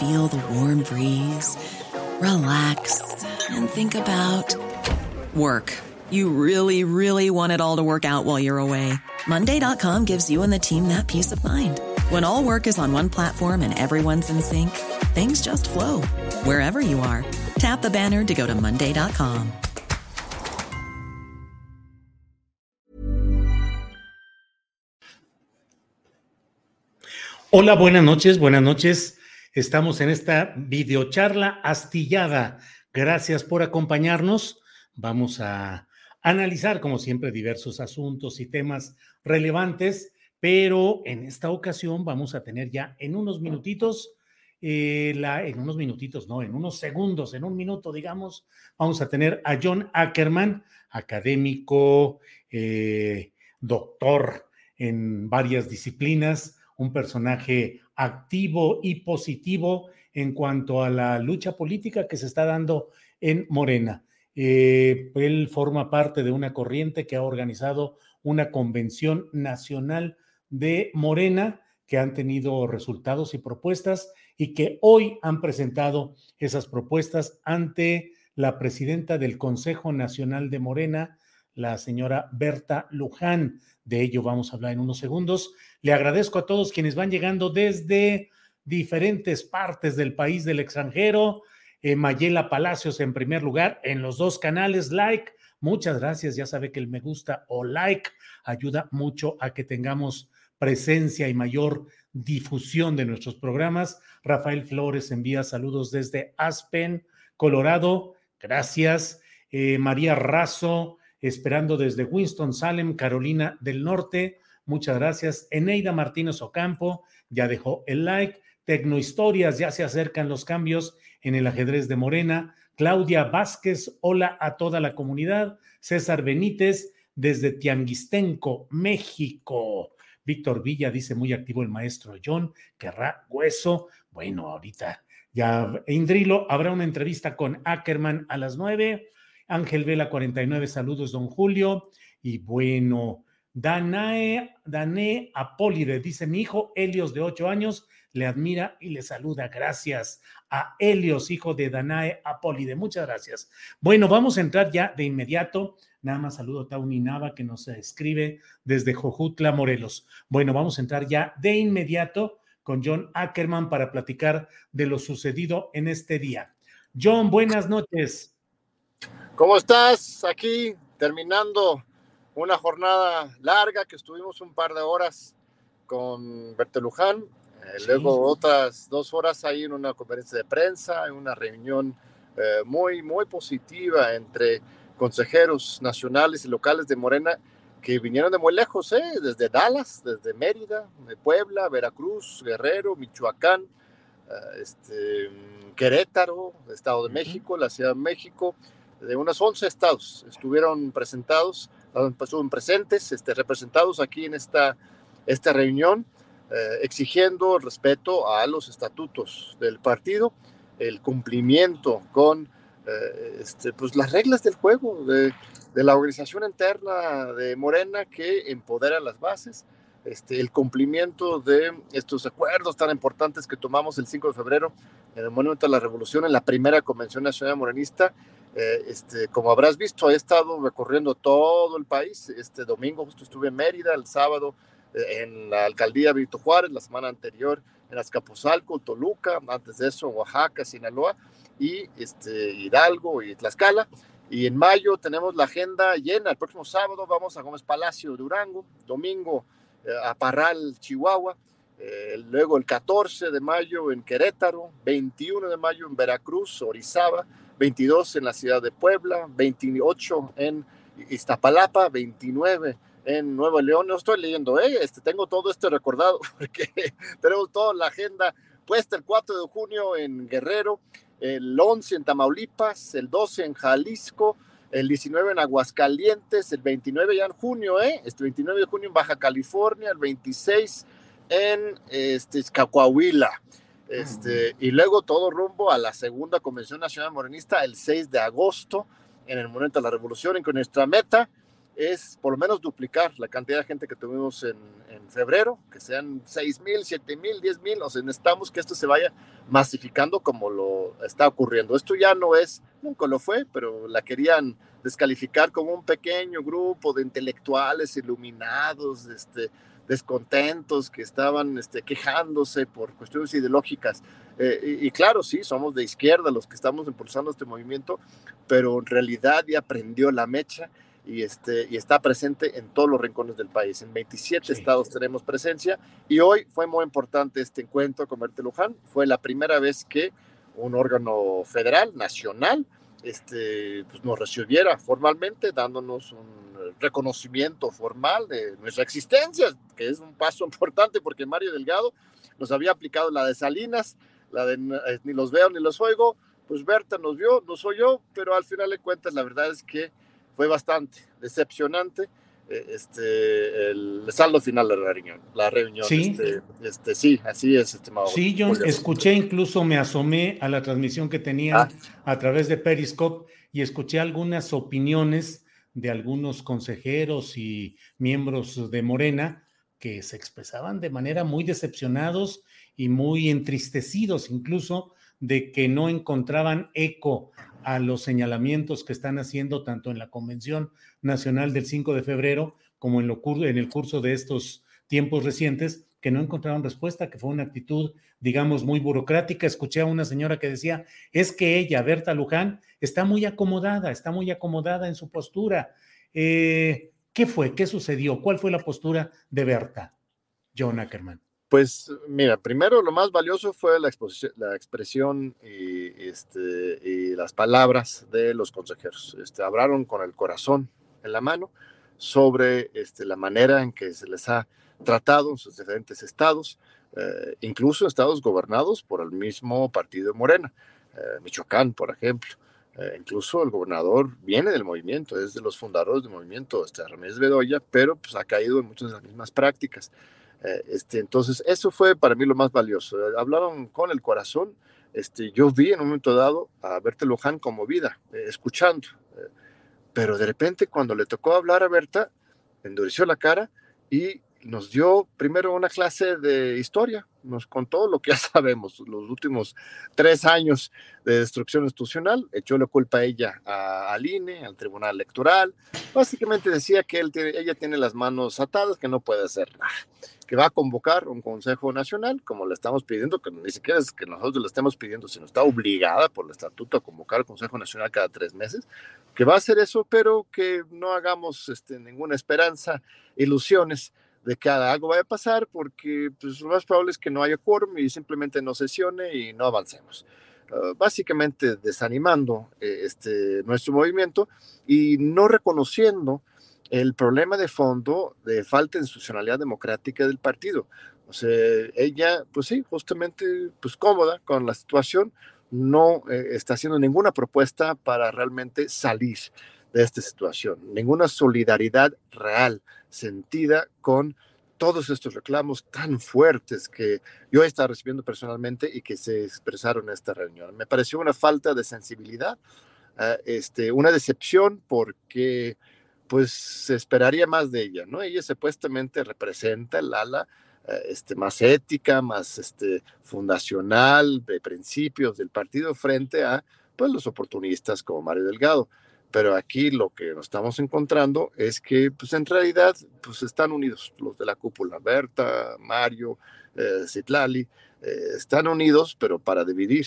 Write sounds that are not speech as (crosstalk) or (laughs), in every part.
feel the warm breeze, relax, and think about work. You really, really want it all to work out while you're away. Monday.com gives you and the team that peace of mind. When all work is on one platform and everyone's in sync, things just flow wherever you are. Tap the banner to go to Monday.com. Hola, buenas noches, buenas noches. Estamos en esta videocharla astillada. Gracias por acompañarnos. Vamos a analizar, como siempre, diversos asuntos y temas relevantes, pero en esta ocasión vamos a tener ya en unos minutitos, eh, en unos minutitos, no, en unos segundos, en un minuto, digamos, vamos a tener a John Ackerman, académico, eh, doctor en varias disciplinas, un personaje activo y positivo en cuanto a la lucha política que se está dando en Morena. Eh, él forma parte de una corriente que ha organizado una convención nacional de Morena que han tenido resultados y propuestas y que hoy han presentado esas propuestas ante la presidenta del Consejo Nacional de Morena, la señora Berta Luján. De ello vamos a hablar en unos segundos. Le agradezco a todos quienes van llegando desde diferentes partes del país, del extranjero. Eh, Mayela Palacios en primer lugar en los dos canales. Like, muchas gracias. Ya sabe que el me gusta o like ayuda mucho a que tengamos presencia y mayor difusión de nuestros programas. Rafael Flores envía saludos desde Aspen, Colorado. Gracias. Eh, María Razo, esperando desde Winston-Salem, Carolina del Norte. Muchas gracias. Eneida Martínez Ocampo ya dejó el like. Tecnohistorias, ya se acercan los cambios en el ajedrez de Morena. Claudia Vázquez, hola a toda la comunidad. César Benítez, desde Tianguistenco, México. Víctor Villa dice muy activo el maestro John, querrá hueso. Bueno, ahorita ya, Indrilo, habrá una entrevista con Ackerman a las nueve. Ángel Vela 49, saludos, don Julio. Y bueno, Danae, Danae Apólide, dice mi hijo Helios de ocho años, le admira y le saluda. Gracias a Helios, hijo de Danae Apólide. Muchas gracias. Bueno, vamos a entrar ya de inmediato. Nada más saludo a Tauni Nava que nos escribe desde Jojutla, Morelos. Bueno, vamos a entrar ya de inmediato con John Ackerman para platicar de lo sucedido en este día. John, buenas noches. ¿Cómo estás? Aquí terminando una jornada larga que estuvimos un par de horas con Berteluján, eh, luego otras dos horas ahí en una conferencia de prensa, en una reunión eh, muy, muy positiva entre consejeros nacionales y locales de Morena que vinieron de muy lejos, ¿eh? desde Dallas, desde Mérida, de Puebla, Veracruz, Guerrero, Michoacán, este, Querétaro, Estado de México, la Ciudad de México, de unos 11 estados estuvieron presentados, estuvieron presentes, este, representados aquí en esta, esta reunión, eh, exigiendo respeto a los estatutos del partido, el cumplimiento con eh, este, pues las reglas del juego, de, de, la organización interna de Morena que empodera las bases, este, el cumplimiento de estos acuerdos tan importantes que tomamos el 5 de febrero en el Monumento a la Revolución, en la primera Convención Nacional Morenista, eh, este, como habrás visto, he estado recorriendo todo el país. Este domingo justo estuve en Mérida, el sábado eh, en la alcaldía Vito Juárez, la semana anterior en Azcapotzalco, Toluca, antes de eso en Oaxaca, Sinaloa y este, Hidalgo y Tlaxcala. Y en mayo tenemos la agenda llena. El próximo sábado vamos a Gómez Palacio, Durango. Domingo eh, a Parral, Chihuahua. Eh, luego el 14 de mayo en Querétaro. 21 de mayo en Veracruz, Orizaba. 22 en la ciudad de Puebla. 28 en Iztapalapa. 29 en Nuevo León. No estoy leyendo, ¿eh? este, tengo todo esto recordado (laughs) porque tenemos toda la agenda puesta el 4 de junio en Guerrero, el 11 en Tamaulipas, el 12 en Jalisco, el 19 en Aguascalientes, el 29 ya en junio, ¿eh? Este 29 de junio en Baja California, el 26 en este. Este, y luego todo rumbo a la segunda Convención Nacional Morenista el 6 de agosto en el Monumento de la Revolución, en que nuestra meta es por lo menos duplicar la cantidad de gente que tuvimos en, febrero, que sean 6 mil, 7 mil, 10 mil, o sea, necesitamos que esto se vaya masificando como lo está ocurriendo. Esto ya no es, nunca lo fue, pero la querían descalificar como un pequeño grupo de intelectuales iluminados, este, descontentos, que estaban este, quejándose por cuestiones ideológicas. Eh, y, y, claro, sí, somos de izquierda los que estamos impulsando este movimiento, pero en realidad ya prendió la mecha y, este, y está presente en todos los rincones del país. En 27 sí. estados tenemos presencia y hoy fue muy importante este encuentro con Bertel Luján. Fue la primera vez que un órgano federal, nacional, este, pues nos recibiera formalmente, dándonos un reconocimiento formal de nuestra existencia, que es un paso (laughs) importante porque Mario Delgado nos había aplicado la de Salinas, la de eh, ni los veo ni los oigo, pues Berta nos vio, nos oyó, pero al final de cuentas la verdad es que fue bastante decepcionante este, el saldo final de la reunión. La reunión sí, este, este, sí así es, estimado. Sí, yo escuché, incluso me asomé a la transmisión que tenían ah. a través de Periscope y escuché algunas opiniones de algunos consejeros y miembros de Morena que se expresaban de manera muy decepcionados y muy entristecidos incluso de que no encontraban eco a los señalamientos que están haciendo tanto en la Convención Nacional del 5 de febrero como en, lo, en el curso de estos tiempos recientes, que no encontraron respuesta, que fue una actitud, digamos, muy burocrática. Escuché a una señora que decía, es que ella, Berta Luján, está muy acomodada, está muy acomodada en su postura. Eh, ¿Qué fue? ¿Qué sucedió? ¿Cuál fue la postura de Berta? John Ackerman. Pues mira, primero lo más valioso fue la, la expresión y, este, y, las palabras de los consejeros. Este, hablaron con el corazón en la mano sobre este, la manera en que se les ha tratado en sus diferentes estados, eh, incluso estados gobernados por el mismo partido Morena, eh, Michoacán, por ejemplo. Eh, incluso el gobernador viene del movimiento, es de los fundadores del movimiento, este, Ramírez Bedoya, pero pues, ha caído en muchas de las mismas prácticas. Eh, este, entonces, eso fue para mí lo más valioso. Hablaron con el corazón. Este, yo vi en un momento dado a Berta Luján conmovida, eh, escuchando. Eh, pero de repente, cuando le tocó hablar a Berta, endureció la cara y nos dio primero una clase de historia, nos contó lo que ya (laughs) sabemos, los últimos tres años de destrucción institucional, echó la culpa a ella a, al INE, al Tribunal Electoral, básicamente decía que él tiene, ella tiene las manos atadas, que no puede hacer nada, que va a convocar un Consejo Nacional, como le estamos pidiendo, que ni siquiera es que nosotros le estemos pidiendo, sino está obligada por el estatuto a convocar el Consejo Nacional cada tres meses, que va a hacer eso, pero que no hagamos este, ninguna esperanza, ilusiones, de que algo vaya a pasar porque pues, lo más probable es que no haya quórum y simplemente no sesione y no avancemos. Uh, básicamente desanimando eh, este, nuestro movimiento y no reconociendo el problema de fondo de falta de institucionalidad democrática del partido. O sea, ella, pues sí, justamente, pues cómoda con la situación, no eh, está haciendo ninguna propuesta para realmente salir de esta situación, ninguna solidaridad real sentida con todos estos reclamos tan fuertes que yo he estado recibiendo personalmente y que se expresaron en esta reunión. Me pareció una falta de sensibilidad, uh, este, una decepción porque pues se esperaría más de ella, ¿no? Ella supuestamente representa el ala uh, este, más ética, más este, fundacional, de principios del partido frente a pues, los oportunistas como Mario Delgado pero aquí lo que nos estamos encontrando es que pues en realidad pues están unidos los de la cúpula, Berta, Mario, eh, eh, están unidos pero para dividir.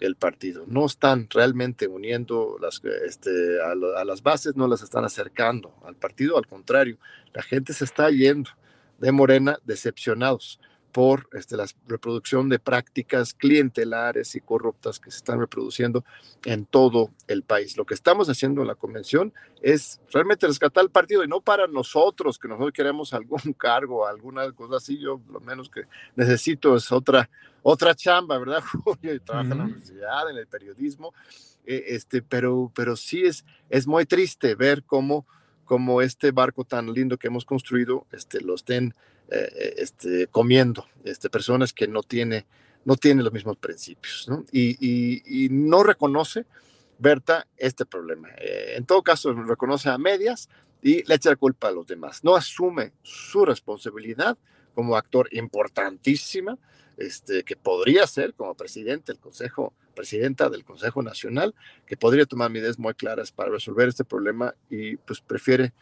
el partido. No están realmente uniendo las, este, a, las bases, no las están acercando al partido, al contrario, la gente se está yendo de Morena decepcionados por este, la reproducción de prácticas clientelares y corruptas que se están reproduciendo en todo el país. Lo que estamos haciendo en la convención es realmente rescatar el partido y no para nosotros, que nosotros queremos (laughs) algún cargo, alguna cosa así, yo lo menos que necesito es otra, otra chamba, ¿verdad, (laughs) Julio? Y trabaja en la universidad, en el periodismo, eh, este, pero, pero sí es, es muy triste ver cómo, cómo este barco tan lindo que hemos construido este, lo estén eh, este, comiendo, este, personas que no tiene, no tiene los mismos principios. Y, no reconoce, Berta, este problema. Eh, en todo caso, reconoce a medias y le echa la culpa a los demás. No asume su responsabilidad como actor importantísima, este, que podría ser como presidente del Consejo, presidenta del Consejo Nacional, que podría tomar medidas muy claras para resolver este problema y pues prefiere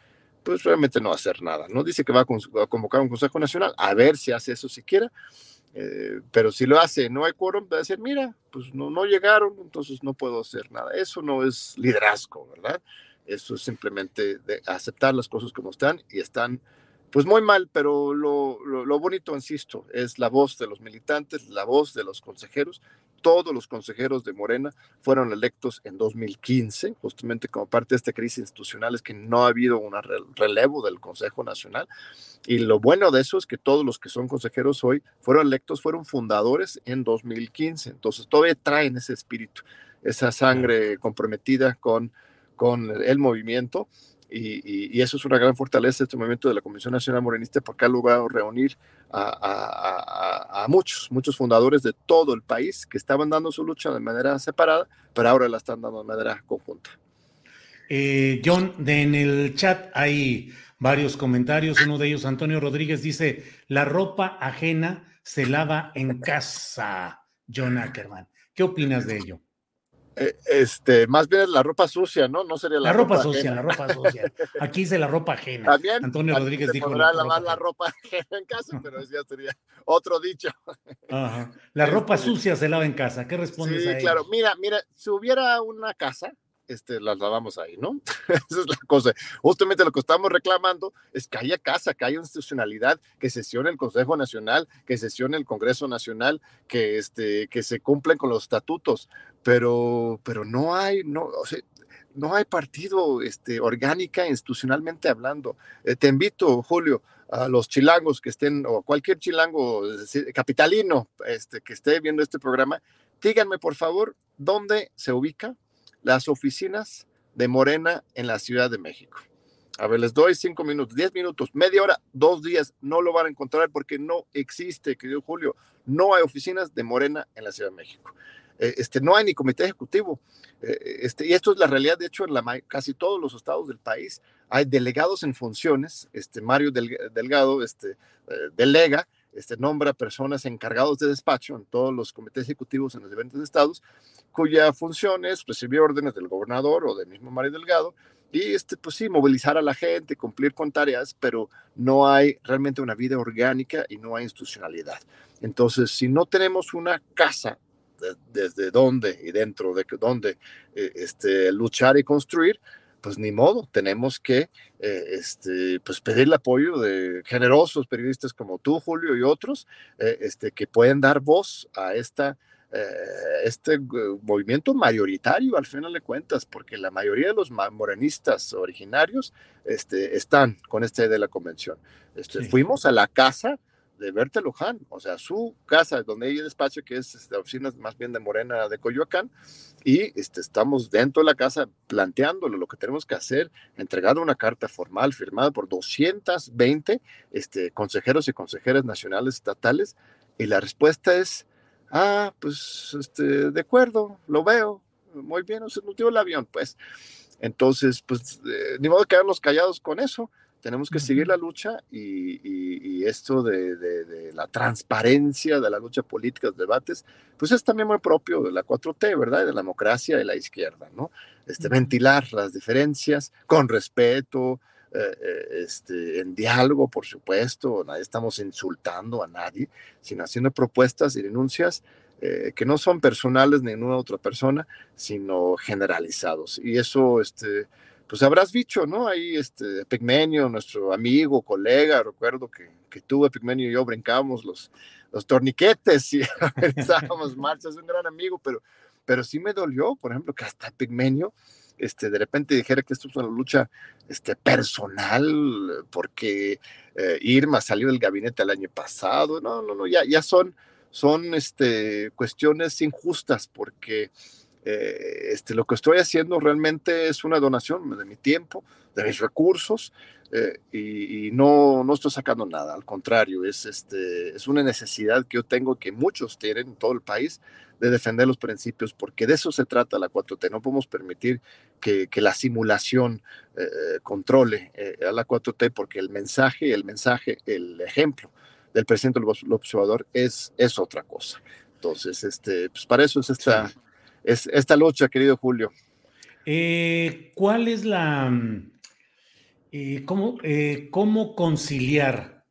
pues realmente no hacer nada, ¿no? Dice que va a, convocar un Consejo Nacional, a ver si hace eso siquiera, eh, pero si lo hace, no hay quórum, va a decir, mira, pues no, no llegaron, entonces no puedo hacer nada. Eso no es liderazgo, ¿verdad? Eso es simplemente de aceptar las cosas como están y están pues muy mal, pero lo, lo, lo, bonito, insisto, es la voz de los militantes, la voz de los consejeros todos los consejeros de Morena fueron electos en 2015, justamente como parte de esta crisis institucional, es que no ha habido un relevo del Consejo Nacional. Y lo bueno de eso es que todos los que son consejeros hoy fueron electos, fueron fundadores en 2015. Entonces todavía traen ese espíritu, esa sangre comprometida con, con el movimiento y, eso es una gran fortaleza de este movimiento de la Comisión Nacional Morenista porque ha logrado reunir a, muchos, muchos fundadores de todo el país que estaban dando su lucha de manera separada, pero ahora la están dando de manera conjunta. Eh, John, en el chat hay varios comentarios. Uno de ellos, Antonio Rodríguez, dice: La ropa ajena se lava en casa. John Ackerman. ¿Qué opinas de ello? Eh, este, más bien es la ropa sucia, ¿no? No sería la, ropa, sucia, la ropa sucia. Aquí dice la ropa ajena. También Antonio Rodríguez dijo. Podrá lavar la ropa ajena en casa, pero ya sería otro dicho. Ajá. La ropa este, sucia se lava en casa. ¿Qué respondes sí, a claro. Mira, mira, si hubiera una casa, este, las lavamos ahí, ¿no? (laughs) Esa es la cosa. Justamente lo que estamos reclamando es que haya casa, que haya institucionalidad, que sesione el Consejo Nacional, que sesione el Congreso Nacional, que, este, que se cumplen con los estatutos, pero, pero no hay, no, o sea, no hay partido este, orgánica institucionalmente hablando. Eh, te invito, Julio, a los chilangos que estén, o cualquier chilango capitalino este, que esté viendo este programa, díganme por favor dónde se ubica las oficinas de Morena en la Ciudad de México. A ver, les doy cinco minutos, diez minutos, media hora, dos días, no lo van a encontrar porque no existe, querido Julio, no hay oficinas de Morena en la Ciudad de México. Eh, este, no hay ni comité ejecutivo. Eh, este, y esto es la realidad, de hecho, en la, casi todos los estados del país hay delegados en funciones. Este, Mario Delgado este, eh, delega este, nombra personas encargados de despacho en todos los comités ejecutivos en los diferentes estados, cuya función es recibir órdenes del gobernador o del mismo Mario Delgado y, este, pues sí, movilizar a la gente, cumplir con tareas, pero no hay realmente una vida orgánica y no hay institucionalidad. Entonces, si no tenemos una casa desde donde y dentro de donde eh, este, luchar y construir, pues ni modo, tenemos que eh, este, pues pedir el apoyo de generosos periodistas como tú, Julio, y otros, eh, este, que pueden dar voz a esta, eh, este movimiento mayoritario, al final de cuentas, porque la mayoría de los morenistas originarios este, están con esta idea de la convención. Este, Fuimos a la casa de Berta Luján, o sea, su casa donde ella despacho, que es la oficina más bien de Morena de Coyoacán, y este, estamos dentro de la casa planteándolo lo que tenemos que hacer, entregando una carta formal firmada por 220 este, consejeros y consejeras nacionales estatales, y la respuesta es, ah, pues, este, de acuerdo, lo veo, muy bien, se nos dio el avión, pues. Entonces, pues, eh, ni modo de quedarnos callados con eso tenemos que seguir la lucha y, esto de, la transparencia de la lucha política, los debates, pues es también muy propio de la 4T, ¿verdad? De la democracia de la izquierda, ¿no? Este, Ventilar las diferencias con respeto, eh, eh, este, en diálogo, por supuesto, nadie estamos insultando a nadie, sino haciendo propuestas y denuncias eh, que no son personales ni ninguna otra persona, sino generalizados. Y eso, este, pues habrás dicho, ¿no? Ahí, este, Pigmenio, nuestro amigo, colega, recuerdo que, que tú, Pigmenio y yo brincábamos los, los torniquetes y (laughs) realizábamos marchas, un gran amigo, pero, pero sí me dolió, por ejemplo, que hasta Pigmenio, este, de repente dijera que esto es una lucha este, personal, porque eh, Irma salió del gabinete el año pasado, no, no, no, ya, ya son, son este, cuestiones injustas, porque eh, este, lo que estoy haciendo realmente es una donación de mi tiempo, de mis recursos, eh, y, no, no estoy sacando nada, al contrario, es, este, es una necesidad que yo tengo, que muchos tienen en todo el país, de defender los principios, porque de eso se trata la 4T. No podemos permitir que, que la simulación eh, controle a la 4T, porque el mensaje, el mensaje, el ejemplo del presidente del observador es, es otra cosa. Entonces, este, pues para eso es esta, es esta lucha, querido Julio. Eh, ¿Cuál es la... Mm, eh, cómo, eh, ¿Cómo conciliar,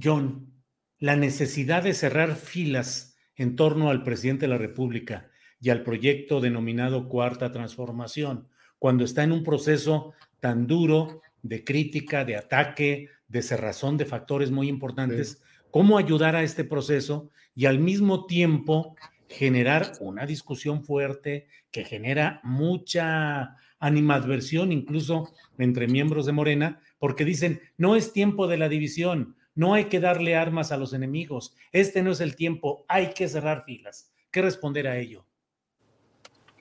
John, la necesidad de cerrar filas en torno al presidente de la República y al proyecto denominado Cuarta Transformación, cuando está en un proceso tan duro de crítica, de ataque, de cerrazón de factores muy importantes? ¿Cómo ayudar a este proceso y al mismo tiempo generar una discusión fuerte que genera mucha animadversión incluso entre miembros de Morena, porque dicen, no es tiempo de la división, no hay que darle armas a los enemigos, este no es el tiempo, hay que cerrar filas. ¿Qué responder a ello?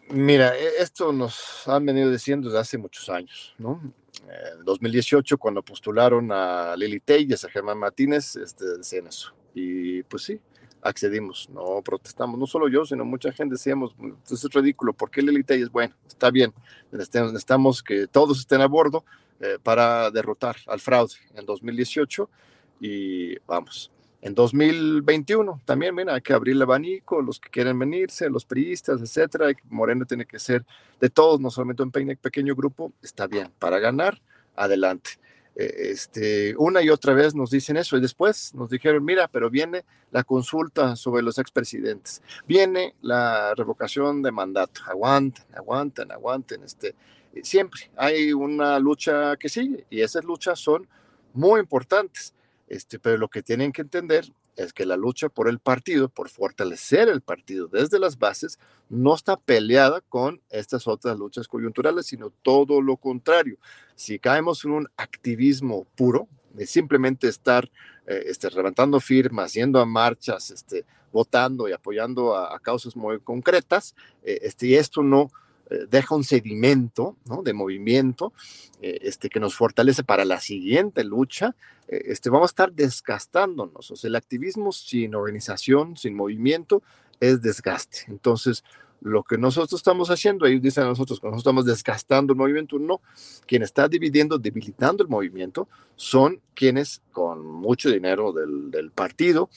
Mira, e-, esto nos han venido diciendo desde hace muchos años, ¿no? En 2018, cuando postularon a Lili Telles, a Germán Martínez, este, decían eso. Y pues sí, accedimos, no protestamos, no solo yo, sino mucha gente decíamos, pues, es ridículo, ¿por qué Lili es Bueno, está bien, necesitamos que todos estén a bordo eh, para derrotar al fraude en 2018 y vamos. En 2021 también, mira, hay que abrir el abanico, los que quieren venirse, los priistas, etcétera. Moreno tiene que ser de todos, no solamente un pequeño grupo, está bien, para ganar, adelante. Eh, este, una y otra vez nos dicen eso y después nos dijeron, mira, pero viene la consulta sobre los expresidentes, viene la revocación de mandato, aguanten, aguanten, aguanten, este, siempre hay una lucha que sigue y esas luchas son muy importantes, este, pero lo que tienen que entender es que la lucha por el partido, por fortalecer el partido desde las bases, no está peleada con estas otras luchas coyunturales, sino todo lo contrario. Si caemos en un activismo puro, de simplemente estar eh, este, levantando firmas, yendo a marchas, este, votando y apoyando a, causas muy concretas, eh, este, y esto no, deja un sedimento ¿no? de movimiento eh, este, que nos fortalece para la siguiente lucha, eh, este, vamos a estar desgastándonos. O sea, el activismo sin organización, sin movimiento, es desgaste. Entonces, lo que nosotros estamos haciendo, ellos dicen a nosotros que nosotros estamos desgastando el movimiento, no. Quien está dividiendo, debilitando el movimiento, son quienes con mucho dinero del, partido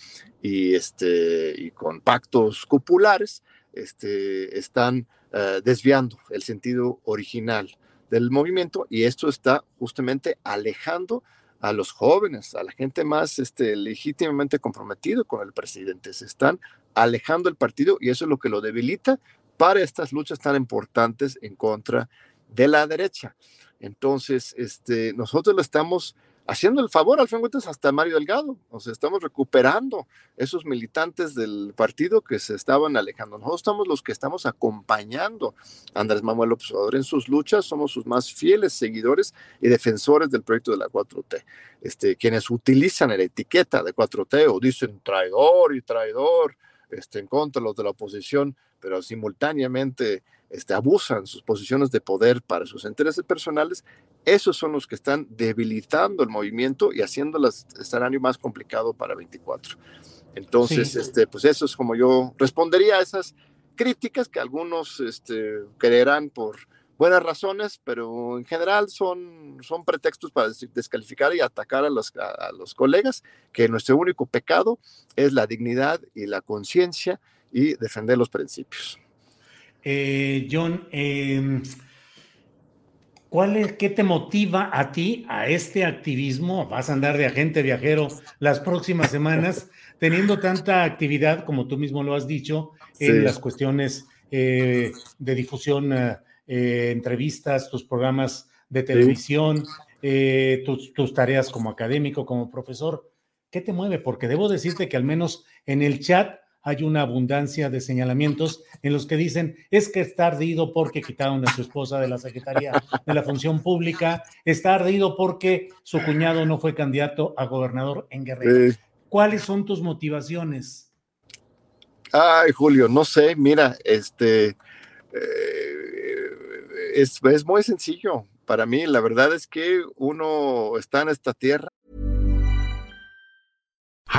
y, este, y con pactos cupulares este, están eh, desviando el sentido original del movimiento y esto está justamente alejando a los jóvenes, a la gente más este, legítimamente comprometido con el presidente. Se están alejando el partido y eso es lo que lo debilita para estas luchas tan importantes en contra de la derecha. Entonces, este, nosotros lo estamos haciendo el favor, al fin de hasta Mario Delgado. O sea, estamos recuperando esos militantes del partido que se estaban alejando. Nosotros estamos los que estamos acompañando a Andrés Manuel López Obrador en sus luchas, somos sus más fieles seguidores y defensores del proyecto de la 4T. Este, quienes utilizan la etiqueta de 4T o dicen traidor y traidor este, en contra de los de la oposición, pero simultáneamente este, abusan sus posiciones de poder para sus intereses personales, esos son los que están debilitando el movimiento y haciendo el escenario más complicado para 24. Entonces, este, pues eso es como yo respondería a esas críticas que algunos este, creerán por buenas razones, pero en general son, son pretextos para descalificar y atacar a los, a los colegas, que nuestro único pecado es la dignidad y la conciencia y defender los principios. Eh, John, em, ¿Cuál es, ¿Qué te motiva a ti a este activismo? Vas a andar de agente viajero las próximas semanas, teniendo tanta actividad, como tú mismo lo has dicho, en las cuestiones eh, de difusión, eh, eh, entrevistas, tus programas de televisión, tus, tus, tareas como académico, como profesor. ¿Qué te mueve? Porque debo decirte que al menos en el chat hay una abundancia de señalamientos en los que dicen es que está ardido porque quitaron a su esposa de la Secretaría de la Función Pública, está ardido porque su cuñado no fue candidato a gobernador en Guerrero. ¿Cuáles son tus motivaciones? Ay, Julio, no sé, mira, este eh, es, es muy sencillo. Para mí, la verdad es que uno está en esta tierra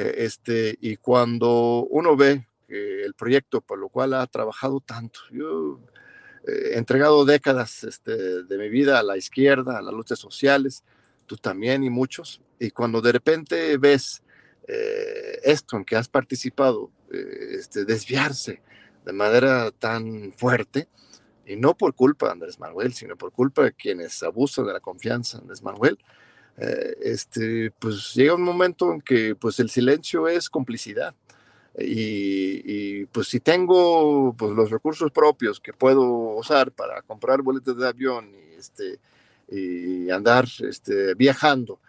Eh, este, y cuando uno ve el proyecto por lo cual ha trabajado tanto, yo eh, he entregado décadas este, de mi vida a la izquierda, a las luchas sociales, tú también y muchos, y cuando de repente ves eh, esto en que has participado, este, desviarse de manera tan fuerte, y no por culpa de Andrés Manuel, sino por culpa de quienes abusan de la confianza de Andrés Manuel, eh, este, pues llega un momento en que pues el silencio es complicidad. Y, pues si tengo pues, los recursos propios que puedo usar para comprar boletos de avión y, este, y andar este, viajando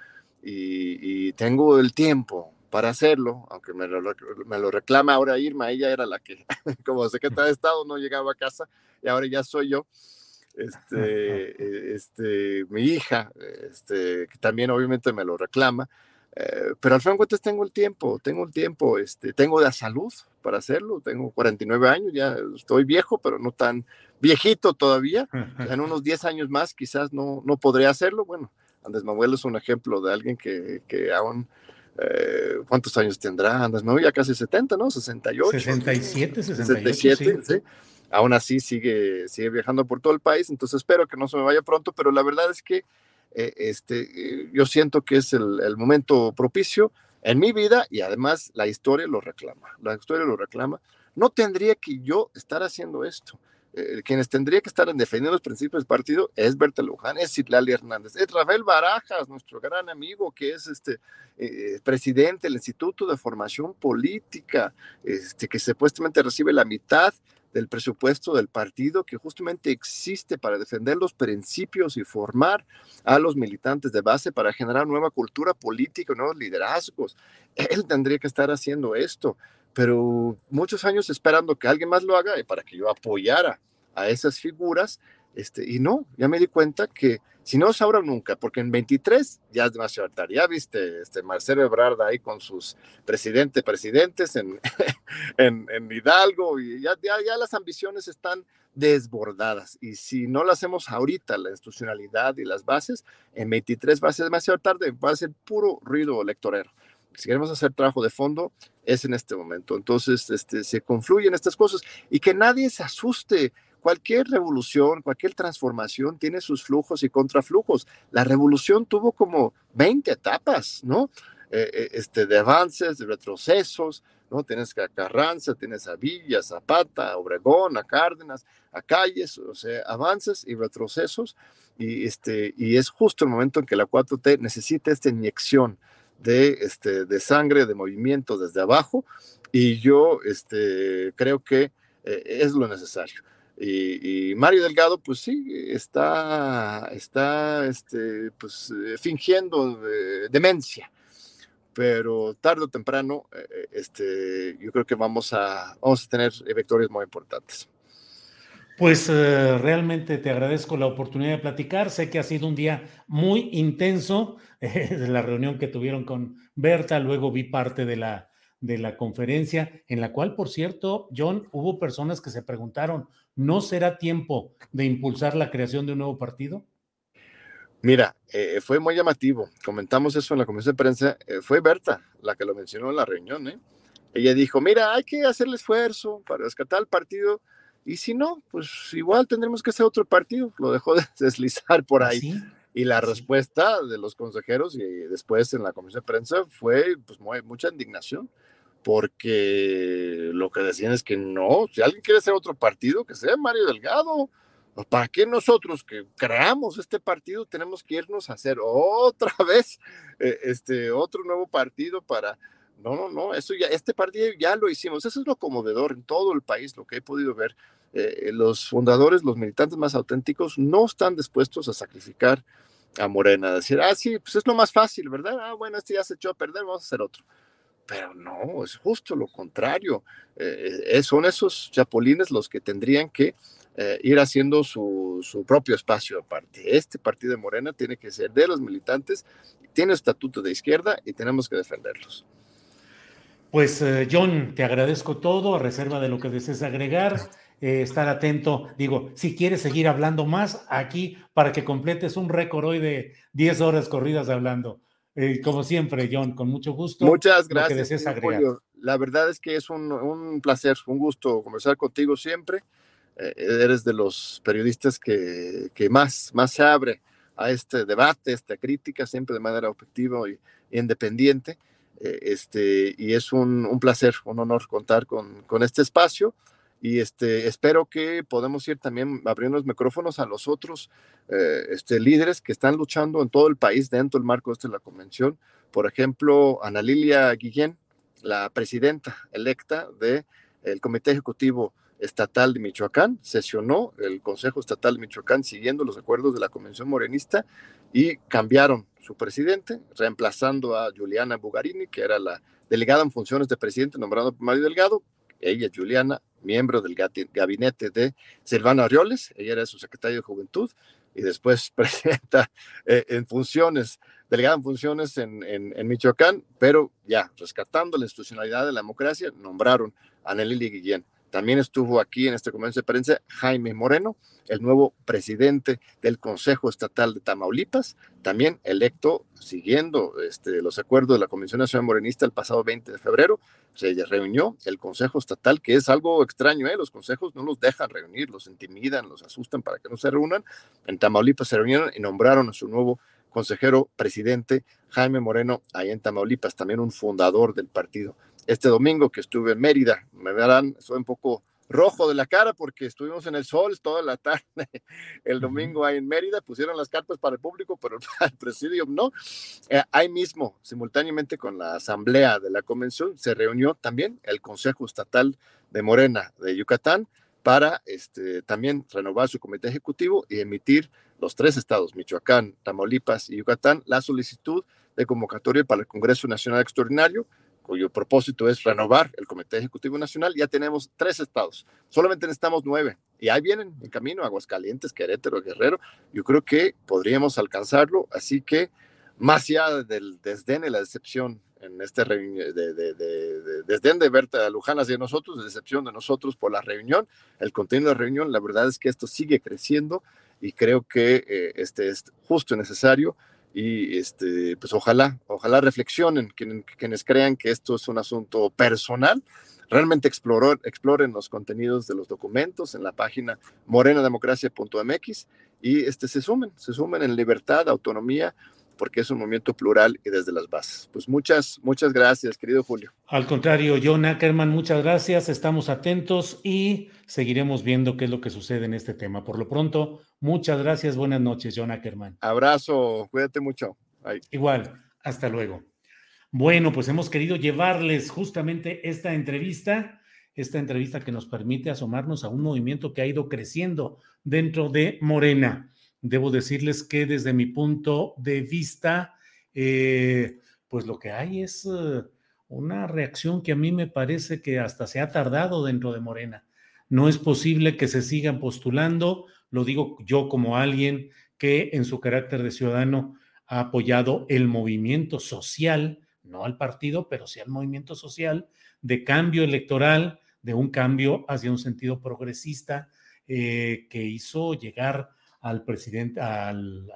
y, tengo el tiempo para hacerlo, aunque me lo, me lo reclama ahora Irma, ella era la que (laughs) como secretaria de Estado no llegaba a casa y ahora ya soy yo este, este, mi hija, este, que también obviamente me lo reclama, eh, pero al fin de cuentas tengo el tiempo, tengo el tiempo, este, tengo la salud para hacerlo, tengo 49 años, ya estoy viejo, pero no tan viejito todavía, en unos 10 años más quizás no, no podré hacerlo, bueno, Andrés Manuel es un ejemplo de alguien que, que aún... Eh, ¿Cuántos años tendrá? Andrés Manuel ya casi 70, ¿no? 68. 67, 68, 67, sí. ¿sí? Aún así sigue, sigue viajando por todo el país, entonces espero que no se me vaya pronto, pero la verdad es que eh, este, yo siento que es el, momento propicio en mi vida y además la historia lo reclama, la historia lo reclama. No tendría que yo estar haciendo esto. Eh, quienes tendría que estar defendiendo los principios del partido es Berta Luján, es Citlali Hernández, es Rafael Barajas, nuestro gran amigo que es este presidente del Instituto de Formación Política, este, que supuestamente recibe la mitad del presupuesto del partido que justamente existe para defender los principios y formar a los militantes de base para generar nueva cultura política, nuevos liderazgos. Él tendría que estar haciendo esto, pero muchos años esperando que alguien más lo haga y para que yo apoyara a esas figuras, este, y no, ya me di cuenta que si no es ahora nunca, porque en 23 ya es demasiado tarde. Ya viste este Marcelo Ebrard ahí con sus presidentes, presidentes (laughs) en, en, Hidalgo, y ya, ya, ya, las ambiciones están desbordadas. Y si no lo hacemos ahorita, la institucionalidad y las bases, en 23 va a ser demasiado tarde, va a ser puro ruido electorero. Si queremos hacer trabajo de fondo, es en este momento. Entonces, este, se confluyen estas cosas y que nadie se asuste cualquier revolución, cualquier transformación tiene sus flujos y contraflujos. La revolución tuvo como 20 etapas, ¿no? Eh, eh, este, de avances, de retrocesos, ¿no? Tienes a Carranza, tienes a Villa, Zapata, a Obregón, a Cárdenas, a Calles, o sea, avances y retrocesos, y, este, y es justo el momento en que la 4T necesita esta inyección de, este, de sangre, de movimiento desde abajo, Y yo este, creo que eh, es lo necesario. Y, Mario Delgado, pues sí, está, está este, pues, eh, fingiendo demencia, pero tarde o temprano, eh, este, yo creo que vamos a, vamos a tener victorias muy importantes. Pues realmente te agradezco la oportunidad de platicar. Sé que ha sido un día muy intenso, de (laughs) la reunión que tuvieron con Berta, luego vi parte de la, de la conferencia, en la cual, por cierto, John, hubo personas que se preguntaron, ¿no será tiempo de impulsar la creación de un nuevo partido? Mira, eh, fue muy llamativo. Comentamos eso en la comisión de prensa. Eh, fue Berta la que lo mencionó en la reunión. ¿eh? Ella dijo, mira, hay que hacer esfuerzo para rescatar el partido. Y si no, pues igual tendremos que hacer otro partido. Lo dejó (laughs) de deslizar por ahí. ¿Ah, y la respuesta de los consejeros y después en la comisión de prensa fue pues, mucha indignación porque lo que decían es que no, si alguien quiere hacer otro partido, que sea Mario Delgado. ¿Para qué nosotros que creamos este partido tenemos que irnos a hacer otra (laughs) vez eh, este otro nuevo partido para no, no, no, eso ya, este partido ya lo hicimos. Eso es lo conmovedor en todo el país, lo que he podido ver. Eh, los fundadores, los militantes más auténticos, no están dispuestos a sacrificar a Morena, a decir, ah, sí, pues es lo más fácil, ¿verdad? Ah, bueno, este ya se echó a perder, vamos a hacer otro. Pero no, es justo lo contrario. Eh, eh, son esos chapulines los que tendrían que eh, ir haciendo su, su, propio espacio aparte. Este partido de Morena tiene que ser de los militantes, tiene estatuto de izquierda y tenemos que defenderlos. Pues John, te agradezco todo, a reserva de lo que desees agregar. estar atento, digo, si quieres seguir hablando más aquí para que completes un récord hoy de 10 horas corridas hablando. Eh, como siempre, John, con mucho gusto. Muchas gracias. La verdad es que es un, placer, un gusto conversar contigo siempre. Eh, eres de los periodistas que, más, más se abre a este debate, esta crítica, siempre de manera objetiva y, independiente. Eh, este, y es un, placer, un honor contar con, este espacio y este, espero que podamos ir también abriendo los micrófonos a los otros eh, este, líderes que están luchando en todo el país dentro del marco de la convención. Por ejemplo, Ana Lilia Guillén, la presidenta electa del el Comité Ejecutivo Estatal de Michoacán, sesionó el Consejo Estatal de Michoacán siguiendo los acuerdos de la Convención Morenista y cambiaron su presidente, reemplazando a Juliana Bugarini, que era la delegada en funciones de presidente nombrado por Mario Delgado, ella, Juliana, miembro del gabinete de Silvano Arioles, ella era su secretaria de Juventud y después (laughs) presidenta eh, en funciones, delegada en funciones en, en, Michoacán, pero ya rescatando la institucionalidad de la democracia, nombraron a Nelly Guillén también estuvo aquí en este convención de prensa Jaime Moreno, el nuevo presidente del Consejo Estatal de Tamaulipas, también electo siguiendo este, los acuerdos de la Convención Nacional Morenista el pasado 20 de febrero. Se reunió el Consejo Estatal, que es algo extraño, ¿eh? los consejos no los dejan reunir, los intimidan, los asustan para que no se reúnan. En Tamaulipas se reunieron y nombraron a su nuevo consejero presidente, Jaime Moreno, ahí en Tamaulipas, también un fundador del partido este domingo que estuve en Mérida. Me verán, soy un poco rojo de la cara porque estuvimos en el sol toda la tarde (laughs) el domingo ahí en Mérida, pusieron las cartas para el público, pero (laughs) el presidio no. Eh, ahí mismo, simultáneamente con la asamblea de la convención, se reunió también el Consejo Estatal de Morena de Yucatán para este, también renovar su comité ejecutivo y emitir los tres estados, Michoacán, Tamaulipas y Yucatán, la solicitud de convocatoria para el Congreso Nacional Extraordinario cuyo propósito es renovar el Comité Ejecutivo Nacional. Ya tenemos tres estados, solamente necesitamos nueve. Y ahí vienen en camino Aguascalientes, Querétaro, Guerrero. Yo creo que podríamos alcanzarlo, así que más allá del desdén y la decepción en este de, de, de, desdén de Berta Luján hacia nosotros, de decepción de nosotros por la reunión, el contenido de la reunión, la verdad es que esto sigue creciendo y creo que eh, este es justo y necesario y este, pues ojalá, ojalá reflexionen quienes, crean que esto es un asunto personal, realmente exploren los contenidos de los documentos en la página morenademocracia.mx y este, se sumen, se sumen en libertad, autonomía, porque es un movimiento plural y desde las bases. Pues muchas, muchas gracias, querido Julio. Al contrario, John Ackerman, muchas gracias, estamos atentos y seguiremos viendo qué es lo que sucede en este tema. Por lo pronto, muchas gracias, buenas noches, John Ackerman. Abrazo, cuídate mucho. Igual, hasta luego. Bueno, pues hemos querido llevarles justamente esta entrevista, esta entrevista que nos permite asomarnos a un movimiento que ha ido creciendo dentro de Morena. Debo decirles que desde mi punto de vista, eh, pues lo que hay es uh, una reacción que a mí me parece que hasta se ha tardado dentro de Morena. No es posible que se sigan postulando, lo digo yo como alguien que en su carácter de ciudadano ha apoyado el movimiento social no al partido, pero sí al movimiento social, de cambio electoral, de un cambio hacia un sentido progresista eh, que hizo llegar al presidente, al,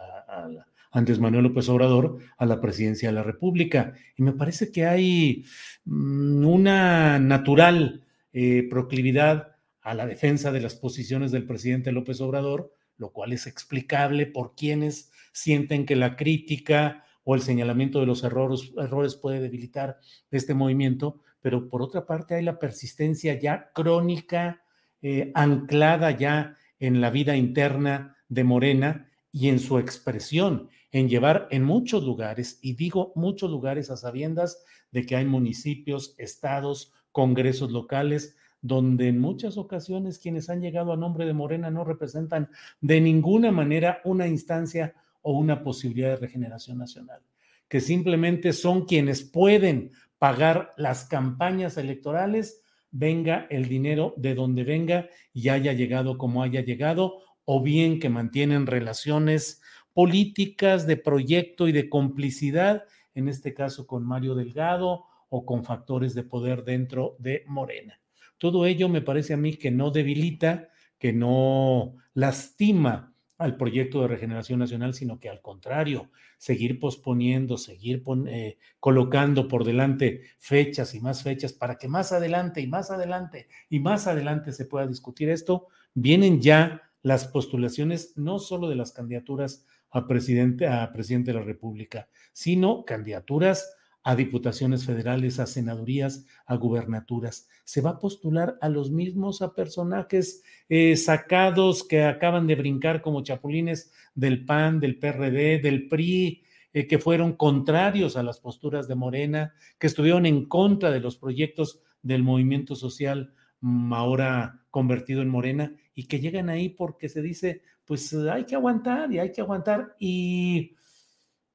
Andrés Manuel López Obrador, a la presidencia de la República. Y me parece que hay mm, una natural eh, proclividad a la defensa de las posiciones del presidente López Obrador, lo cual es explicable por quienes sienten que la crítica o el señalamiento de los errores, errores puede debilitar este movimiento, pero por otra parte hay la persistencia ya crónica, eh, anclada ya en la vida interna de Morena y en su expresión, en llevar en muchos lugares, y digo muchos lugares a sabiendas de que hay municipios, estados, congresos locales, donde en muchas ocasiones quienes han llegado a nombre de Morena no representan de ninguna manera una instancia o una posibilidad de regeneración nacional, que simplemente son quienes pueden pagar las campañas electorales, venga el dinero de donde venga y haya llegado como haya llegado, o bien que mantienen relaciones políticas de proyecto y de complicidad, en este caso con Mario Delgado o con factores de poder dentro de Morena. Todo ello me parece a mí que no debilita, que no lastima al proyecto de regeneración nacional, sino que al contrario, seguir posponiendo, seguir eh, colocando por delante fechas y más fechas para que más adelante y más adelante y más adelante se pueda discutir esto, vienen ya las postulaciones no solo de las candidaturas a presidente, a presidente de la República, sino candidaturas a diputaciones federales, a senadurías, a gubernaturas. Se va a postular a los mismos, a personajes eh, sacados que acaban de brincar como chapulines del PAN, del PRD, del PRI, eh, que fueron contrarios a las posturas de Morena, que estuvieron en contra de los proyectos del movimiento social mm, ahora convertido en Morena y que llegan ahí porque se dice, pues hay que aguantar y hay que aguantar y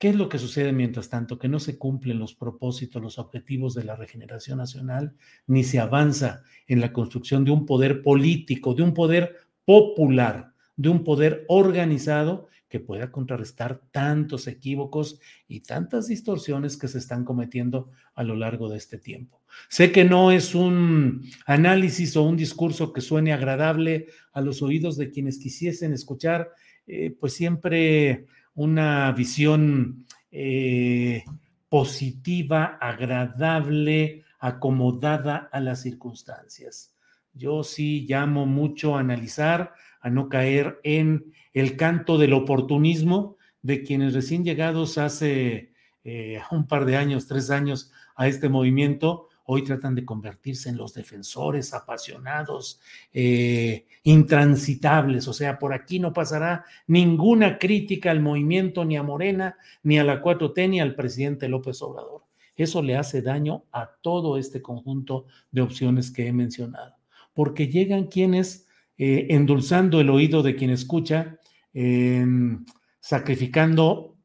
¿Qué es lo que sucede mientras tanto? Que no se cumplen los propósitos, los objetivos de la regeneración nacional, ni se avanza en la construcción de un poder político, de un poder popular, de un poder organizado que pueda contrarrestar tantos equívocos y tantas distorsiones que se están cometiendo a lo largo de este tiempo. Sé que no es un análisis o un discurso que suene agradable a los oídos de quienes quisiesen escuchar, eh, pues siempre una visión eh, positiva, agradable, acomodada a las circunstancias. Yo sí llamo mucho a analizar, a no caer en el canto del oportunismo de quienes recién llegados hace eh, un par de años, tres años a este movimiento, hoy tratan de convertirse en los defensores apasionados, eh, intransitables, o sea, por aquí no pasará ninguna crítica al movimiento, ni a Morena, ni a la 4T, ni al presidente López Obrador. Eso le hace daño a todo este conjunto de opciones que he mencionado, porque llegan quienes, eh, endulzando el oído de quien escucha, em, sacrificando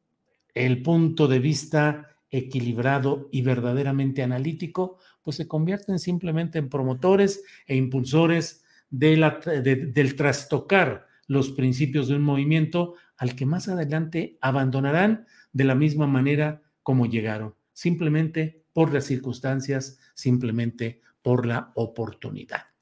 el punto de vista equilibrado y verdaderamente analítico, pues se convierten simplemente en promotores e impulsores del trastocar los principios de un movimiento al que más adelante abandonarán de la misma manera como llegaron, simplemente por las circunstancias, simplemente por la oportunidad.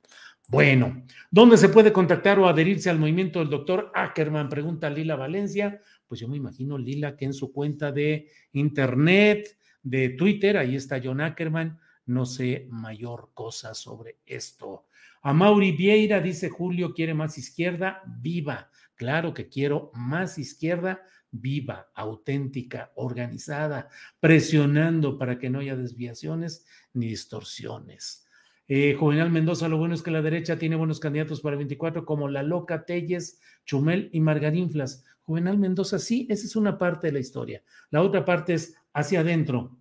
Bueno, ¿dónde se puede contactar o adherirse al movimiento del doctor Ackerman? Pregunta Lila Valencia pues yo me imagino Lila que en su cuenta de internet, de Twitter, ahí está John Ackerman, no sé mayor cosa sobre esto. A Mauri Vieira dice Julio quiere más izquierda, viva. Claro que quiero más izquierda, viva, auténtica, organizada, presionando para que no haya desviaciones ni distorsiones. Eh, Juvenal Mendoza, lo bueno es que la derecha tiene buenos candidatos para el 24 como La Loca, Telles, Chumel y Margarinflas. Juvenal Mendoza, sí, esa es una parte de la historia. La otra parte es hacia adentro.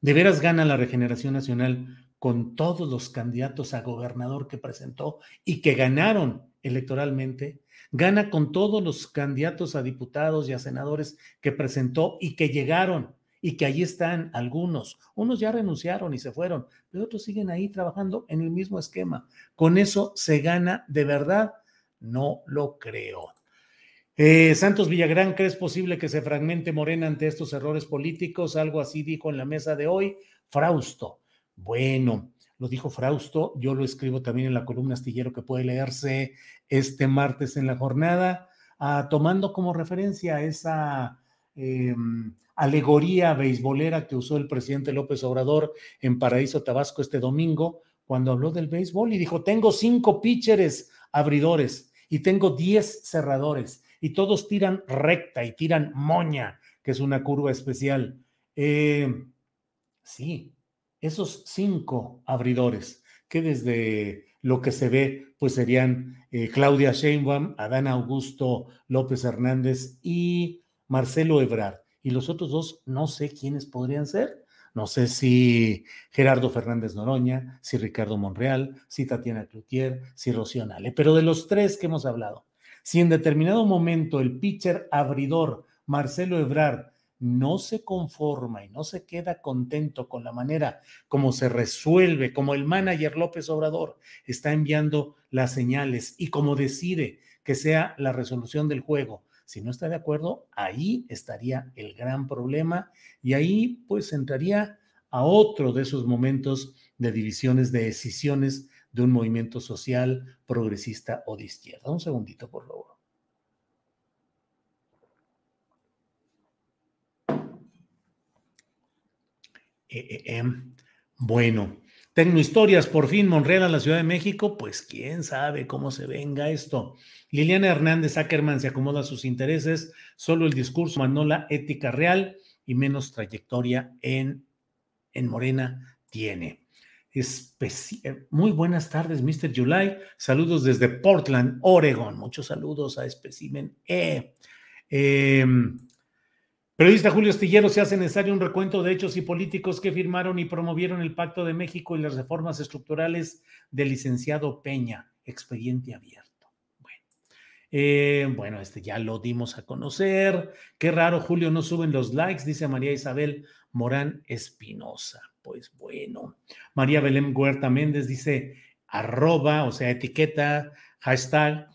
¿De veras gana la regeneración nacional con todos los candidatos a gobernador que presentó y que ganaron electoralmente? ¿Gana con todos los candidatos a diputados y a senadores que presentó y que llegaron y que ahí están algunos? Unos ya renunciaron y se fueron, pero otros siguen ahí trabajando en el mismo esquema. ¿Con eso se gana de verdad? No lo creo. Eh, Santos Villagrán, ¿crees posible que se fragmente Morena ante estos errores políticos? Algo así dijo en la mesa de hoy Frausto. Bueno, lo dijo Frausto, yo lo escribo también en la columna astillero que puede leerse este martes en la jornada, ah, tomando como referencia esa em, alegoría beisbolera que usó el presidente López Obrador en Paraíso Tabasco este domingo, cuando habló del béisbol y dijo, tengo cinco pitchers abridores y tengo diez cerradores y todos tiran recta y tiran moña, que es una curva especial. Eh, sí, esos cinco abridores, que desde lo que se ve, pues serían eh, Claudia Sheinbaum, Adán Augusto López Hernández y Marcelo Ebrard. Y los otros dos, no sé quiénes podrían ser. No sé si Gerardo Fernández Noroña, si Ricardo Monreal, si Tatiana Cloutier, si Rocío Nale. Pero de los tres que hemos hablado, si en determinado momento el pitcher abridor Marcelo Ebrard no se conforma y no se queda contento con la manera como se resuelve, como el manager López Obrador está enviando las señales y como decide que sea la resolución del juego, si no está de acuerdo, ahí estaría el gran problema y ahí pues entraría a otro de esos momentos de divisiones, de decisiones de un movimiento social progresista o de izquierda. Un segundito, por favor. Eh, eh, em, bueno, tengo historias, por fin Monreal a la Ciudad de México, pues quién sabe cómo se venga esto. Liliana Hernández Ackerman se acomoda a sus intereses, solo el discurso mandó la ética real y menos trayectoria en, en Morena tiene. Eh, muy buenas tardes, Mr. July. Saludos desde Portland, Oregon. Muchos saludos a Especimen E. Em, periodista Julio Estillero, se hace necesario un recuento de hechos y políticos que firmaron y promovieron el Pacto de México y las reformas estructurales del licenciado Peña. Expediente abierto. Bueno, eh, bueno, este ya lo dimos a conocer. Qué raro, Julio, no suben los likes, dice María Isabel Morán Espinosa pues bueno. María Belén Huerta Méndez dice arroba, o sea, etiqueta, hashtag,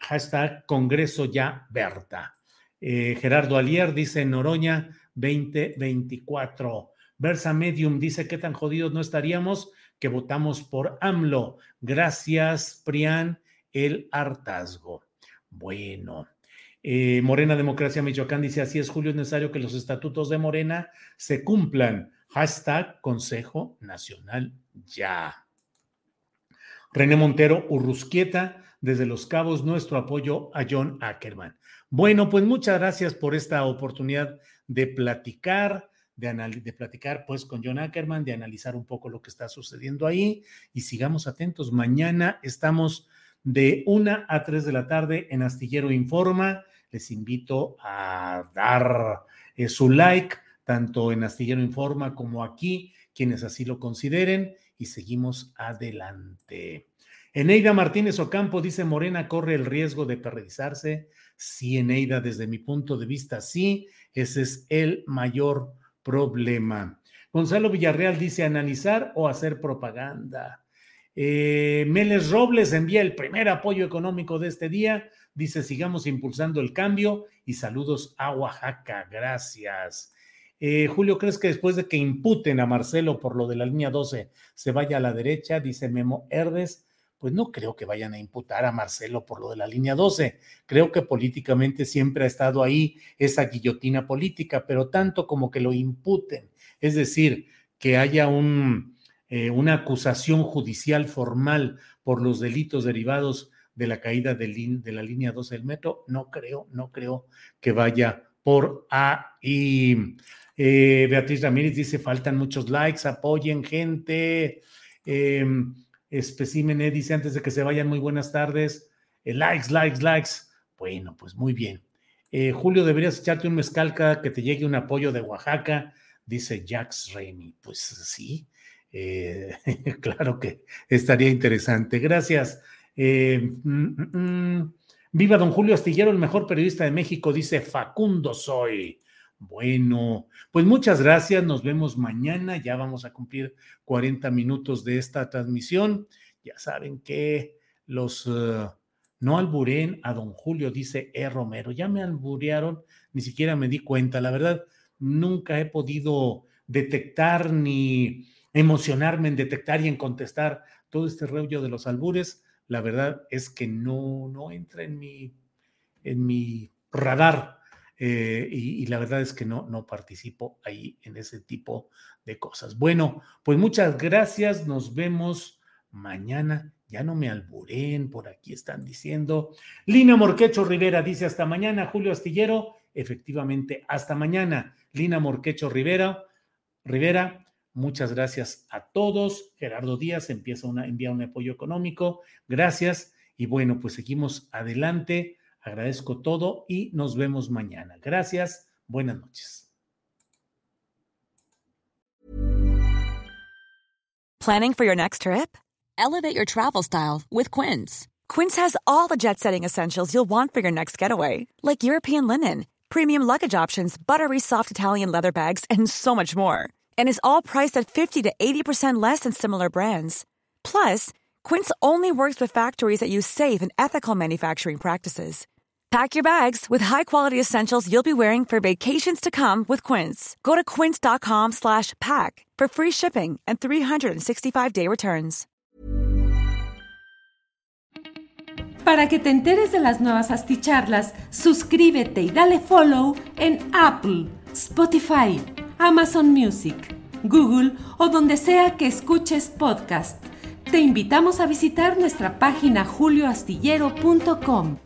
hashtag Congreso ya Berta. Eh, Gerardo Alier dice Noroña 2024. Versa Medium dice qué tan jodidos no estaríamos que votamos por AMLO. Gracias, Prián, el hartazgo. Bueno. Eh, Morena Democracia Michoacán dice así es, Julio, es necesario que los estatutos de Morena se cumplan Hashtag Consejo Nacional Ya. René Montero Urrusquieta, desde Los Cabos, nuestro apoyo a John Ackerman. Bueno, pues muchas gracias por esta oportunidad de platicar, de, de, platicar pues con John Ackerman, de analizar un poco lo que está sucediendo ahí y sigamos atentos. Mañana estamos de una a tres de la tarde en Astillero Informa. Les invito a dar eh, su like tanto en Astillero Informa como aquí, quienes así lo consideren, y seguimos adelante. Eneida Martínez Ocampo dice, Morena corre el riesgo de perredizarse. Sí, Eneida, desde mi punto de vista, sí, ese es el mayor problema. Gonzalo Villarreal dice, analizar o hacer propaganda. Eh, Meles Robles envía el primer apoyo económico de este día. Dice, sigamos impulsando el cambio y saludos a Oaxaca. Gracias. Eh, Julio, ¿crees que después de que imputen a Marcelo por lo de la línea 12 se vaya a la derecha? Dice Memo Herdes. Pues no creo que vayan a imputar a Marcelo por lo de la línea 12. Creo que políticamente siempre ha estado ahí esa guillotina política, pero tanto como que lo imputen, es decir, que haya un, eh, una acusación judicial formal por los delitos derivados de la caída de, la línea 12 del metro, no creo, no creo que vaya por ahí. Eh, Beatriz Ramírez dice, faltan muchos likes, apoyen gente. Eh, dice, antes de que se vayan, muy buenas tardes. Eh, likes, likes, likes. Bueno, pues muy bien. Eh, Julio, deberías echarte un mezcal que te llegue un apoyo de Oaxaca, dice Jax Raimi. Pues sí, eh, (laughs) claro que estaría interesante. Gracias. Mm, mm, mm. Viva don Julio Astillero, el mejor periodista de México, dice Facundo Soy. Bueno, pues muchas gracias. Nos vemos mañana. Ya vamos a cumplir 40 minutos de esta transmisión. Ya saben que los eh, no alburen a don Julio, dice E. Romero. Ya me alburearon, ni siquiera me di cuenta. La verdad, nunca he podido detectar ni emocionarme en detectar y en contestar todo este rollo de los albures. La verdad es que no, no entra en mi, en mi radar eh, y, la verdad es que no, no participo ahí en ese tipo de cosas. Bueno, pues muchas gracias, nos vemos mañana. Ya no me alburen, por aquí están diciendo. Lina Morquecho Rivera dice hasta mañana, Julio Astillero. Efectivamente, hasta mañana. Lina Morquecho Rivera, Rivera, muchas gracias a todos. Gerardo Díaz empieza a enviar un apoyo económico. Gracias. Y bueno, pues seguimos adelante. Agradezco todo y nos vemos mañana. Gracias. Buenas noches. Planning for your next trip? Elevate your travel style with Quince. Quince has all the jet setting essentials you'll want for your next getaway, like European linen, premium luggage options, buttery soft Italian leather bags, and so much more. And is all priced at 50 to 80% less than similar brands. Plus, Quince only works with factories that use safe and ethical manufacturing practices. Pack your bags with high-quality essentials you'll be wearing for vacations to come with Quince. Go to quince.com slash pack for free shipping and 365-day returns. Para que te enteres de las nuevas asticharlas, suscríbete y dale follow en Apple, Spotify, Amazon Music, Google o donde sea que escuches podcast. Te invitamos a visitar nuestra página julioastillero.com.